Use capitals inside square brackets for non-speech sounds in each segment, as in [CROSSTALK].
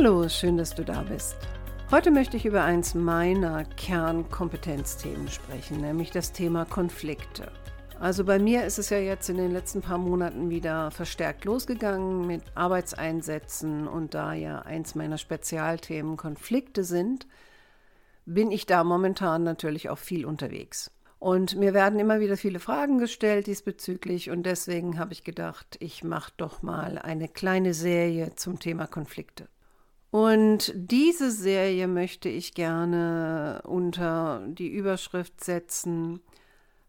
Hallo, schön, dass du da bist. Heute möchte ich über eins meiner Kernkompetenzthemen sprechen, nämlich das Thema Konflikte. Also bei mir ist es ja jetzt in den letzten paar Monaten wieder verstärkt losgegangen mit Arbeitseinsätzen und da ja eins meiner Spezialthemen Konflikte sind, bin ich da momentan natürlich auch viel unterwegs. Und mir werden immer wieder viele Fragen gestellt diesbezüglich und deswegen habe ich gedacht, ich mache doch mal eine kleine Serie zum Thema Konflikte. Und diese Serie möchte ich gerne unter die Überschrift setzen,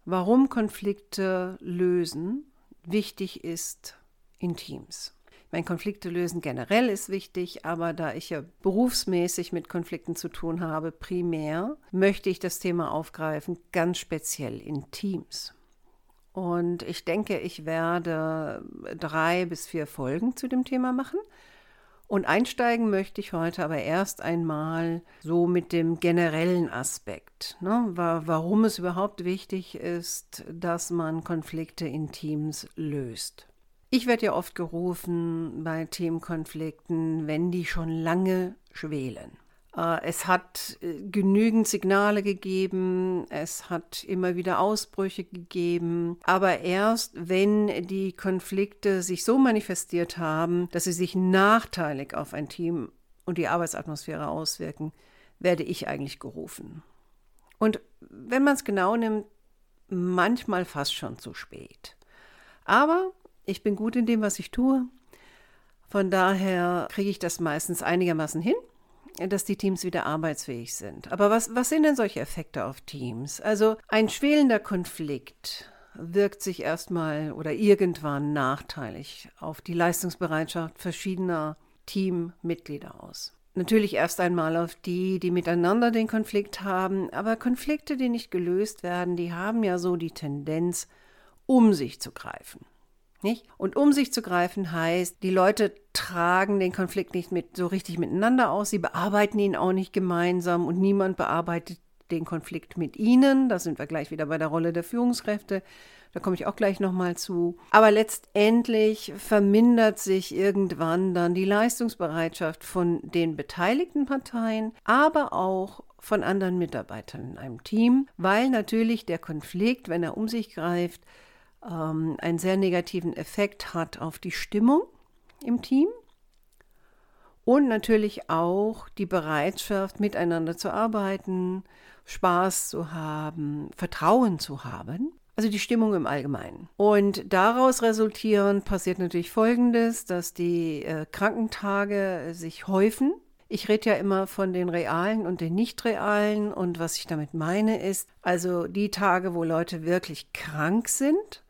warum Konflikte lösen wichtig ist in Teams. Mein Konflikte lösen generell ist wichtig, aber da ich ja berufsmäßig mit Konflikten zu tun habe, primär, möchte ich das Thema aufgreifen, ganz speziell in Teams. Und ich denke, ich werde drei bis vier Folgen zu dem Thema machen. Und einsteigen möchte ich heute aber erst einmal so mit dem generellen Aspekt, ne, warum es überhaupt wichtig ist, dass man Konflikte in Teams löst. Ich werde ja oft gerufen bei Themenkonflikten, wenn die schon lange schwelen. Äh, es hat äh, genügend Signale gegeben, es hat immer wieder Ausbrüche gegeben, aber erst wenn die Konflikte sich so manifestiert haben, dass sie sich nachteilig auf ein Team und die Arbeitsatmosphäre auswirken, werde ich eigentlich gerufen. Und wenn man es genau nimmt, manchmal fast schon zu spät. Aber ich bin gut in dem, was ich tue. Von daher kriege ich das meistens einigermaßen hin dass die Teams wieder arbeitsfähig sind. Aber was, was sind denn solche Effekte auf Teams? Also ein schwelender Konflikt wirkt sich erstmal oder irgendwann nachteilig auf die Leistungsbereitschaft verschiedener Teammitglieder aus. Natürlich erst einmal auf die, die miteinander den Konflikt haben, aber Konflikte, die nicht gelöst werden, die haben ja so die Tendenz, um sich zu greifen. Nicht? Und um sich zu greifen heißt, die Leute tragen den Konflikt nicht mit, so richtig miteinander aus, sie bearbeiten ihn auch nicht gemeinsam und niemand bearbeitet den Konflikt mit ihnen. Da sind wir gleich wieder bei der Rolle der Führungskräfte. Da komme ich auch gleich nochmal zu. Aber letztendlich vermindert sich irgendwann dann die Leistungsbereitschaft von den beteiligten Parteien, aber auch von anderen Mitarbeitern in einem Team, weil natürlich der Konflikt, wenn er um sich greift, ähm, einen sehr negativen Effekt hat auf die Stimmung im Team und natürlich auch die Bereitschaft, miteinander zu arbeiten, Spaß zu haben, Vertrauen zu haben. Also die Stimmung im Allgemeinen. Und daraus resultierend passiert natürlich Folgendes, dass die äh, Krankentage sich häufen. Ich rede ja immer von den realen und den nicht realen. Und was ich damit meine ist, also die Tage, wo Leute wirklich krank sind,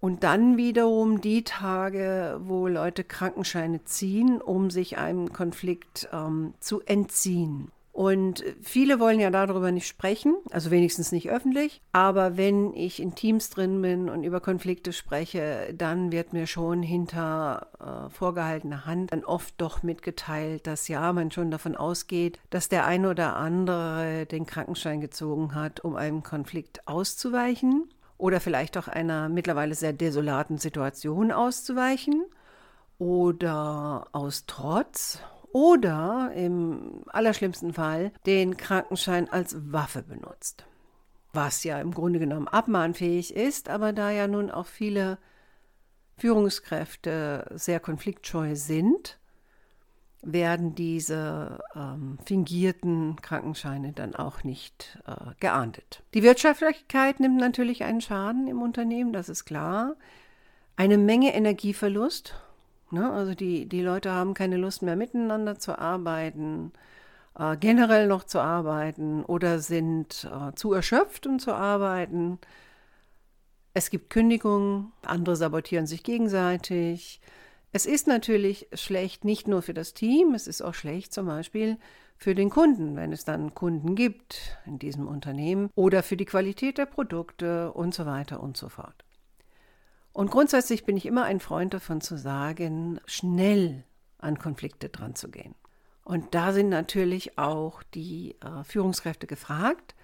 und dann wiederum die Tage, wo Leute Krankenscheine ziehen, um sich einem Konflikt ähm, zu entziehen. Und viele wollen ja darüber nicht sprechen, also wenigstens nicht öffentlich. Aber wenn ich in Teams drin bin und über Konflikte spreche, dann wird mir schon hinter äh, vorgehaltener Hand dann oft doch mitgeteilt, dass ja, man schon davon ausgeht, dass der eine oder andere den Krankenschein gezogen hat, um einem Konflikt auszuweichen oder vielleicht auch einer mittlerweile sehr desolaten Situation auszuweichen oder aus Trotz oder im allerschlimmsten Fall den Krankenschein als Waffe benutzt. Was ja im Grunde genommen abmahnfähig ist, aber da ja nun auch viele Führungskräfte sehr konfliktscheu sind, werden diese ähm, fingierten Krankenscheine dann auch nicht äh, geahndet. Die Wirtschaftlichkeit nimmt natürlich einen Schaden im Unternehmen, das ist klar. Eine Menge Energieverlust. Ne? Also die, die Leute haben keine Lust mehr miteinander zu arbeiten, äh, generell noch zu arbeiten oder sind äh, zu erschöpft, um zu arbeiten. Es gibt Kündigungen, andere sabotieren sich gegenseitig. Es ist natürlich schlecht nicht nur für das Team, es ist auch schlecht zum Beispiel für den Kunden, wenn es dann Kunden gibt in diesem Unternehmen oder für die Qualität der Produkte und so weiter und so fort. Und grundsätzlich bin ich immer ein Freund davon zu sagen, schnell an Konflikte dran zu gehen. Und da sind natürlich auch die äh, Führungskräfte gefragt,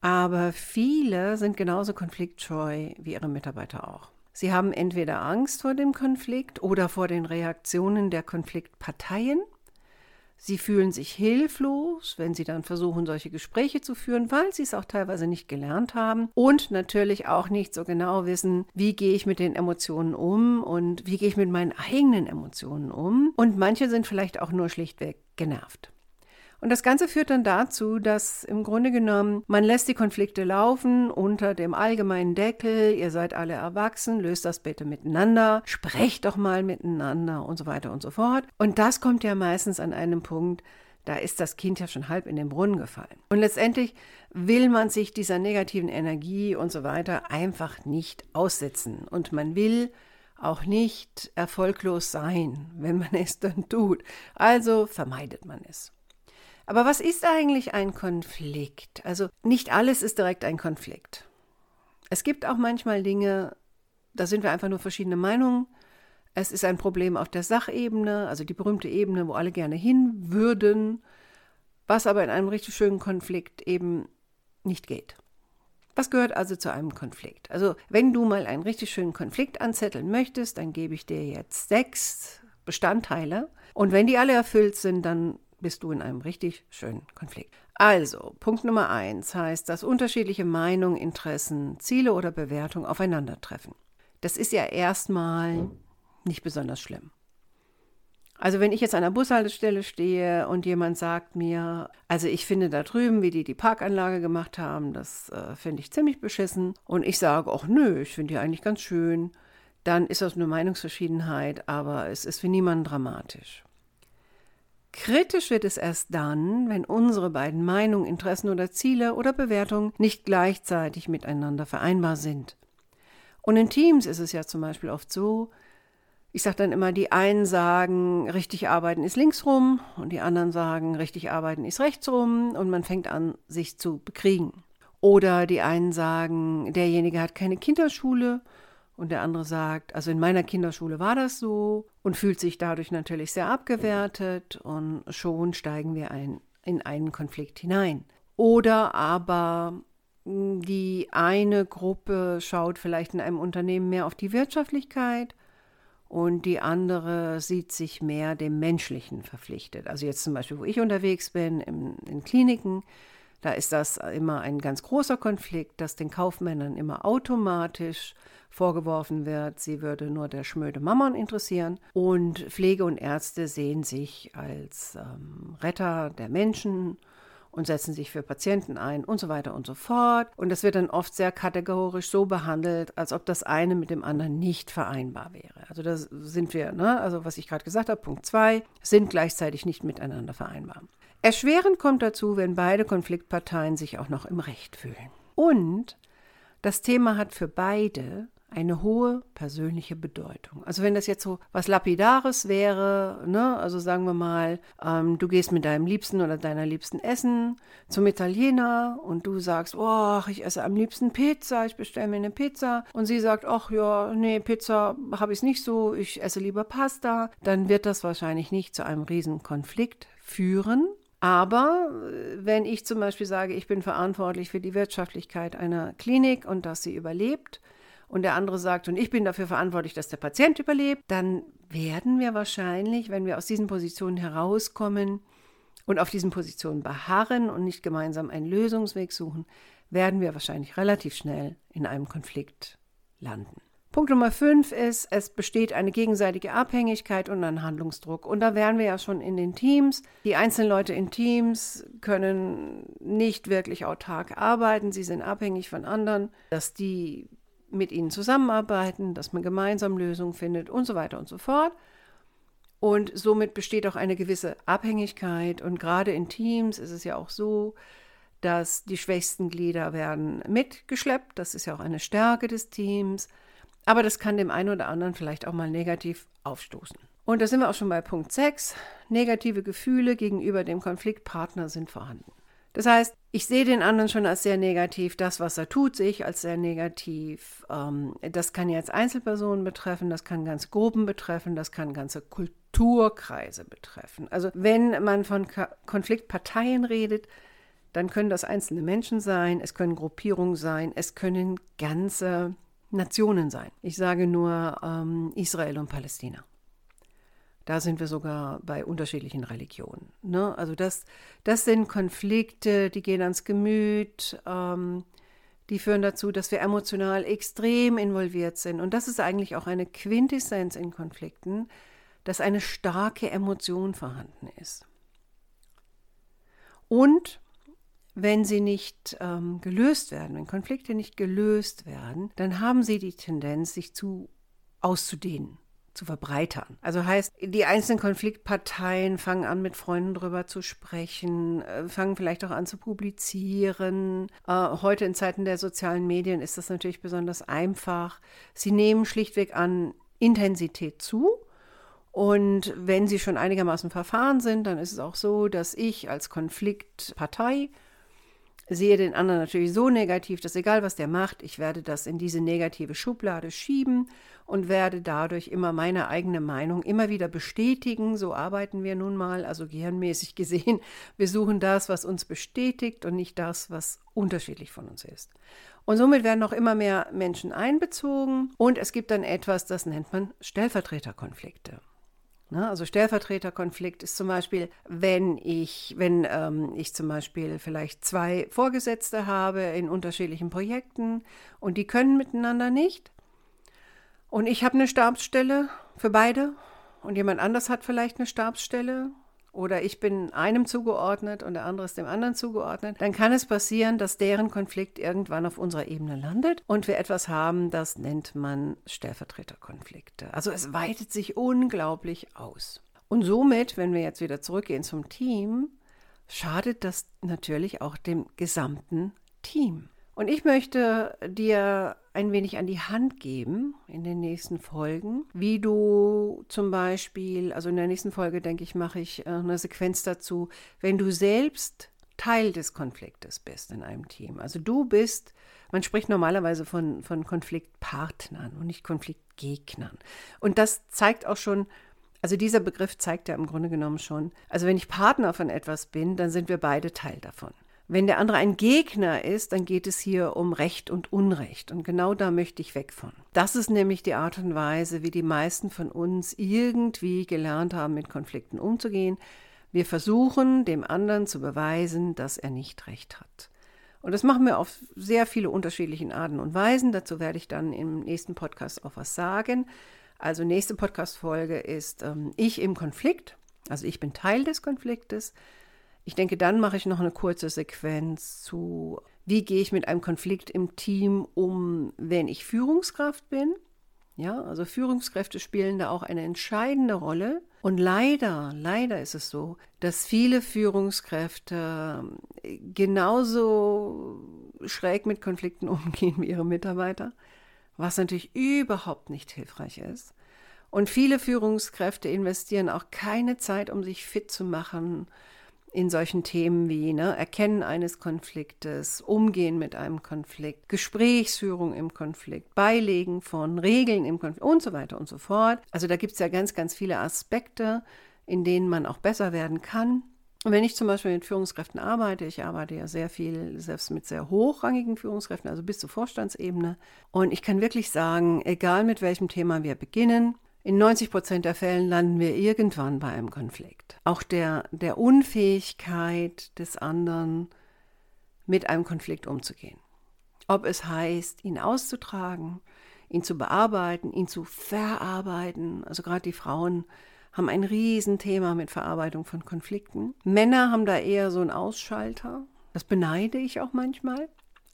aber viele sind genauso konfliktscheu wie ihre Mitarbeiter auch. Sie haben entweder Angst vor dem Konflikt oder vor den Reaktionen der Konfliktparteien Sie fühlen sich hilflos, wenn sie dann versuchen, solche Gespräche zu führen, weil sie es auch teilweise nicht gelernt haben und natürlich auch nicht so genau wissen, wie gehe ich mit den Emotionen um und wie gehe ich mit meinen eigenen Emotionen um. Und manche sind vielleicht auch nur schlichtweg genervt. Und das Ganze führt dann dazu, dass im Grunde genommen man lässt die Konflikte laufen unter dem allgemeinen Deckel, ihr seid alle erwachsen, löst das bitte miteinander, sprecht doch mal miteinander und so weiter und so fort. Und das kommt ja meistens an einem Punkt, da ist das Kind ja schon halb in den Brunnen gefallen. Und letztendlich will man sich dieser negativen Energie und so weiter einfach nicht aussetzen. Und man will auch nicht erfolglos sein, wenn man es dann tut. Also vermeidet man es. Aber was ist eigentlich ein Konflikt? Also nicht alles ist direkt ein Konflikt. Es gibt auch manchmal Dinge, da sind wir einfach nur verschiedene Meinungen. Es ist ein Problem auf der Sachebene, also die berühmte Ebene, wo alle gerne hin würden, was aber in einem richtig schönen Konflikt eben nicht geht. Was gehört also zu einem Konflikt? Also wenn du mal einen richtig schönen Konflikt anzetteln möchtest, dann gebe ich dir jetzt sechs Bestandteile. Und wenn die alle erfüllt sind, dann bist du in einem richtig schönen Konflikt. Also, Punkt Nummer eins heißt, dass unterschiedliche Meinungen, Interessen, Ziele oder Bewertungen aufeinandertreffen. Das ist ja erstmal nicht besonders schlimm. Also wenn ich jetzt an der Bushaltestelle stehe und jemand sagt mir, also ich finde da drüben, wie die die Parkanlage gemacht haben, das äh, finde ich ziemlich beschissen und ich sage, ach nö, ich finde die eigentlich ganz schön, dann ist das eine Meinungsverschiedenheit, aber es ist für niemanden dramatisch. Kritisch wird es erst dann, wenn unsere beiden Meinungen, Interessen oder Ziele oder Bewertungen nicht gleichzeitig miteinander vereinbar sind. Und in Teams ist es ja zum Beispiel oft so, ich sage dann immer, die einen sagen, richtig arbeiten ist links rum und die anderen sagen, richtig arbeiten ist rechts rum und man fängt an, sich zu bekriegen. Oder die einen sagen, derjenige hat keine Kinderschule und der andere sagt, also in meiner Kinderschule war das so und fühlt sich dadurch natürlich sehr abgewertet und schon steigen wir ein, in einen Konflikt hinein. Oder aber hm, die eine Gruppe schaut vielleicht in einem Unternehmen mehr auf die Wirtschaftlichkeit und die andere sieht sich mehr dem Menschlichen verpflichtet. Also jetzt zum Beispiel, wo ich unterwegs bin, in, in Kliniken, da ist das immer ein ganz großer Konflikt, dass den Kaufmännern immer automatisch vorgeworfen wird, sie würde nur der schmöde Mammon interessieren. Und Pflege und Ärzte sehen sich als ähm, Retter der Menschen und setzen sich für Patienten ein und so weiter und so fort. Und das wird dann oft sehr kategorisch so behandelt, als ob das eine mit dem anderen nicht vereinbar wäre. Also da sind wir, ne? also was ich gerade gesagt habe, Punkt 2, sind gleichzeitig nicht miteinander vereinbar. Erschwerend kommt dazu, wenn beide Konfliktparteien sich auch noch im Recht fühlen. Und das Thema hat für beide eine hohe persönliche Bedeutung. Also wenn das jetzt so was Lapidares wäre, ne, also sagen wir mal, ähm, du gehst mit deinem Liebsten oder deiner Liebsten essen zum Italiener und du sagst, oh, ich esse am liebsten Pizza, ich bestelle mir eine Pizza und sie sagt, ach ja, nee, Pizza habe ich nicht so, ich esse lieber Pasta, dann wird das wahrscheinlich nicht zu einem Riesenkonflikt führen. Aber äh, wenn ich zum Beispiel sage, ich bin verantwortlich für die Wirtschaftlichkeit einer Klinik und dass sie überlebt, und der andere sagt, und ich bin dafür verantwortlich, dass der Patient überlebt, dann werden wir wahrscheinlich, wenn wir aus diesen Positionen herauskommen und auf diesen Positionen beharren und nicht gemeinsam einen Lösungsweg suchen, werden wir wahrscheinlich relativ schnell in einem Konflikt landen. Punkt Nummer fünf ist, es besteht eine gegenseitige Abhängigkeit und ein Handlungsdruck. Und da wären wir ja schon in den Teams. Die einzelnen Leute in Teams können nicht wirklich autark arbeiten. Sie sind abhängig von anderen, dass die mit ihnen zusammenarbeiten, dass man gemeinsam Lösungen findet und so weiter und so fort. Und somit besteht auch eine gewisse Abhängigkeit. Und gerade in Teams ist es ja auch so, dass die schwächsten Glieder werden mitgeschleppt. Das ist ja auch eine Stärke des Teams. Aber das kann dem einen oder anderen vielleicht auch mal negativ aufstoßen. Und da sind wir auch schon bei Punkt 6. Negative Gefühle gegenüber dem Konfliktpartner sind vorhanden. Das heißt, ich sehe den anderen schon als sehr negativ, das, was er tut, sehe ich als sehr negativ. Ähm, das kann jetzt Einzelpersonen betreffen, das kann ganze Gruppen betreffen, das kann ganze Kulturkreise betreffen. Also wenn man von Konfliktparteien redet, dann können das einzelne Menschen sein, es können Gruppierungen sein, es können ganze Nationen sein. Ich sage nur ähm, Israel und Palästina. Da sind wir sogar bei unterschiedlichen Religionen. Ne? Also das, das sind Konflikte, die gehen ans Gemüt, ähm, die führen dazu, dass wir emotional extrem involviert sind. Und das ist eigentlich auch eine Quintessenz in Konflikten, dass eine starke Emotion vorhanden ist. Und wenn sie nicht ähm, gelöst werden, wenn Konflikte nicht gelöst werden, dann haben sie die Tendenz, sich zu auszudehnen zu verbreitern. Also heißt, die einzelnen Konfliktparteien fangen an, mit Freunden darüber zu sprechen, äh, fangen vielleicht auch an zu publizieren. Äh, heute in Zeiten der sozialen Medien ist das natürlich besonders einfach. Sie nehmen schlichtweg an Intensität zu. Und wenn sie schon einigermaßen verfahren sind, dann ist es auch so, dass ich als Konfliktpartei sehe den anderen natürlich so negativ, dass egal was der macht, ich werde das in diese negative Schublade schieben und werde dadurch immer meine eigene Meinung immer wieder bestätigen. So arbeiten wir nun mal, also gehirnmäßig gesehen. [LAUGHS] Wir suchen das, was uns bestätigt und nicht das, was unterschiedlich von uns ist. Und somit werden noch immer mehr Menschen einbezogen und es gibt dann etwas, das nennt man Stellvertreterkonflikte. Ne? Also Stellvertreterkonflikt ist zum Beispiel, wenn ich, wenn ähm, ich zum Beispiel vielleicht zwei Vorgesetzte habe in unterschiedlichen Projekten und die können miteinander nicht. Und ich habe eine Stabsstelle für beide und jemand anders hat vielleicht eine Stabsstelle oder ich bin einem zugeordnet und der andere ist dem anderen zugeordnet, dann kann es passieren, dass deren Konflikt irgendwann auf unserer Ebene landet und wir etwas haben, das nennt man Stellvertreterkonflikte. Also es weitet sich unglaublich aus. Und somit, wenn wir jetzt wieder zurückgehen zum Team, schadet das natürlich auch dem gesamten Team. Und ich möchte dir ein wenig an die Hand geben in den nächsten Folgen, wie du zum Beispiel, also in der nächsten Folge, denke ich, mache ich äh, eine Sequenz dazu, wenn du selbst Teil des Konfliktes bist in einem Team. Also du bist, man spricht normalerweise von, von Konfliktpartnern und nicht Konfliktgegnern. Und das zeigt auch schon, also dieser Begriff zeigt ja im Grunde genommen schon, also wenn ich Partner von etwas bin, dann sind wir beide Teil davon. Wenn der andere ein Gegner ist, dann geht es hier um Recht und Unrecht. Und genau da möchte ich weg von. Das ist nämlich die Art und Weise, wie die meisten von uns irgendwie gelernt haben, mit Konflikten umzugehen. Wir versuchen, dem anderen zu beweisen, dass er nicht recht hat. Und das machen wir auf sehr viele unterschiedliche Arten und Weisen. Dazu werde ich dann im nächsten Podcast auch was sagen. Also nächste Podcast-Folge ist ähm, Ich im Konflikt. Also ich bin Teil des Konfliktes. Ich denke, dann mache ich noch eine kurze Sequenz zu, wie gehe ich mit einem Konflikt im Team um, wenn ich Führungskraft bin. Ja, also Führungskräfte spielen da auch eine entscheidende Rolle. Und leider, leider ist es so, dass viele Führungskräfte genauso schräg mit Konflikten [LAUGHS] umgehen wie ihre Mitarbeiter, was natürlich überhaupt nicht hilfreich ist. Und viele Führungskräfte investieren auch keine Zeit, um sich fit zu machen in solchen Themen wie ne, Erkennen eines Konfliktes, Umgehen mit einem Konflikt, Gesprächsführung im Konflikt, Beilegen von Regeln im Konflikt und so weiter und so fort. Also da gibt es ja ganz, ganz viele Aspekte, in denen man auch besser werden kann. Und wenn ich zum Beispiel mit Führungskräften arbeite, ich arbeite ja sehr viel, selbst mit sehr hochrangigen Führungskräften, also bis zur Vorstandsebene. Und ich kann wirklich sagen, egal mit welchem Thema wir beginnen, in 90 Prozent der Fällen landen wir irgendwann bei einem Konflikt. Auch der, der Unfähigkeit des anderen, mit einem Konflikt umzugehen. Ob es heißt, ihn auszutragen, ihn zu bearbeiten, ihn zu verarbeiten. Also gerade die Frauen haben ein Riesenthema mit Verarbeitung von Konflikten. Männer haben da eher so einen Ausschalter. Das beneide ich auch manchmal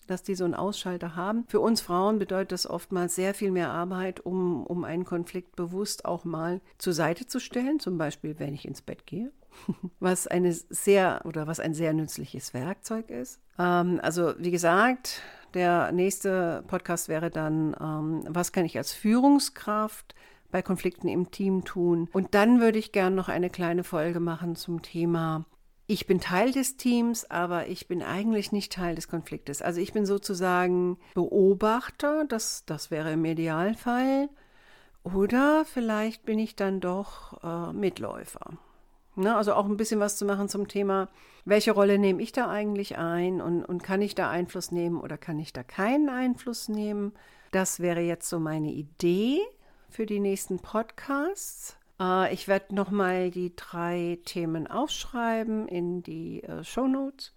dass die so einen Ausschalter haben. Für uns Frauen bedeutet das oftmals sehr viel mehr Arbeit, um, um einen Konflikt bewusst auch mal zur Seite zu stellen, zum Beispiel wenn ich ins Bett gehe. [LAUGHS] Was eine sehr oder was ein sehr nützliches Werkzeug ist. Ähm, also wie gesagt, Der nächste Podcast wäre dann, ähm, was kann ich als Führungskraft bei Konflikten im Team tun? Und dann würde ich gerne noch eine kleine Folge machen zum Thema, ich bin Teil des Teams, aber ich bin eigentlich nicht Teil des Konfliktes. Also ich bin sozusagen Beobachter, das, das wäre im Idealfall. Oder vielleicht bin ich dann doch äh, Mitläufer. Ne, also auch ein bisschen was zu machen zum Thema, welche Rolle nehme ich da eigentlich ein und, und kann ich da Einfluss nehmen oder kann ich da keinen Einfluss nehmen? Das wäre jetzt so meine Idee für die nächsten Podcasts. Äh, ich werde nochmal die drei Themen aufschreiben in die äh, Show Notes.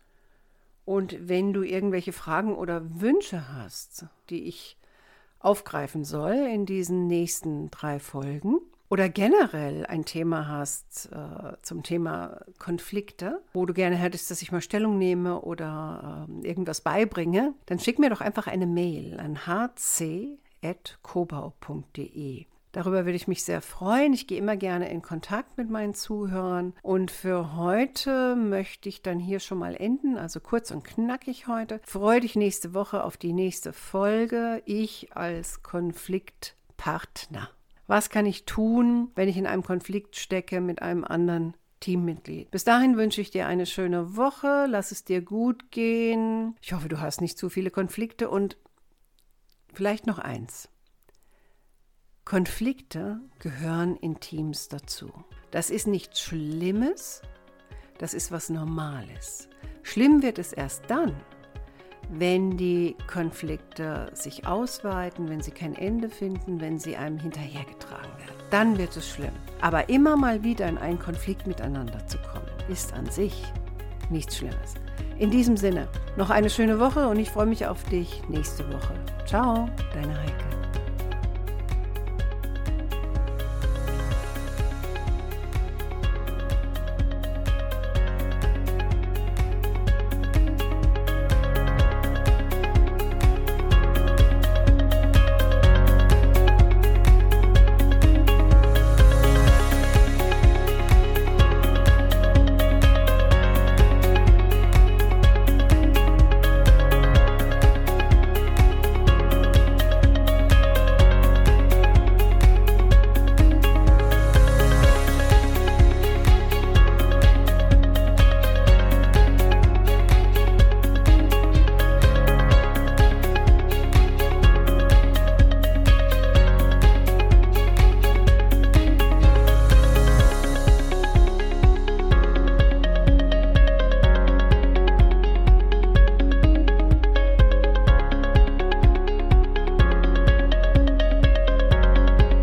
Und wenn du irgendwelche Fragen oder Wünsche hast, die ich aufgreifen soll in diesen nächsten drei Folgen, oder generell ein Thema hast äh, zum Thema Konflikte, wo du gerne hättest, dass ich mal Stellung nehme oder äh, irgendwas beibringe, dann schick mir doch einfach eine Mail an hc.kobau.de. Darüber würde ich mich sehr freuen. Ich gehe immer gerne in Kontakt mit meinen Zuhörern. Und für heute möchte ich dann hier schon mal enden, also kurz und knackig heute. Freue dich nächste Woche auf die nächste Folge. Ich als Konfliktpartner. Was kann ich tun, wenn ich in einem Konflikt stecke mit einem anderen Teammitglied. Bis dahin wünsche ich dir eine schöne Woche, lass es dir gut gehen. Ich hoffe, du hast nicht zu viele Konflikte und vielleicht noch eins. Konflikte gehören in Teams dazu. Das ist nichts Schlimmes, das ist was Normales. Schlimm wird es erst dann, wenn die Konflikte sich ausweiten, wenn sie kein Ende finden, wenn sie einem hinterhergetragen werden. Dann wird es schlimm. Aber immer mal wieder in einen Konflikt miteinander zu kommen, ist an sich nichts Schlimmes. In diesem Sinne, noch eine schöne Woche und ich freue mich auf dich nächste Woche. Ciao, deine Heike.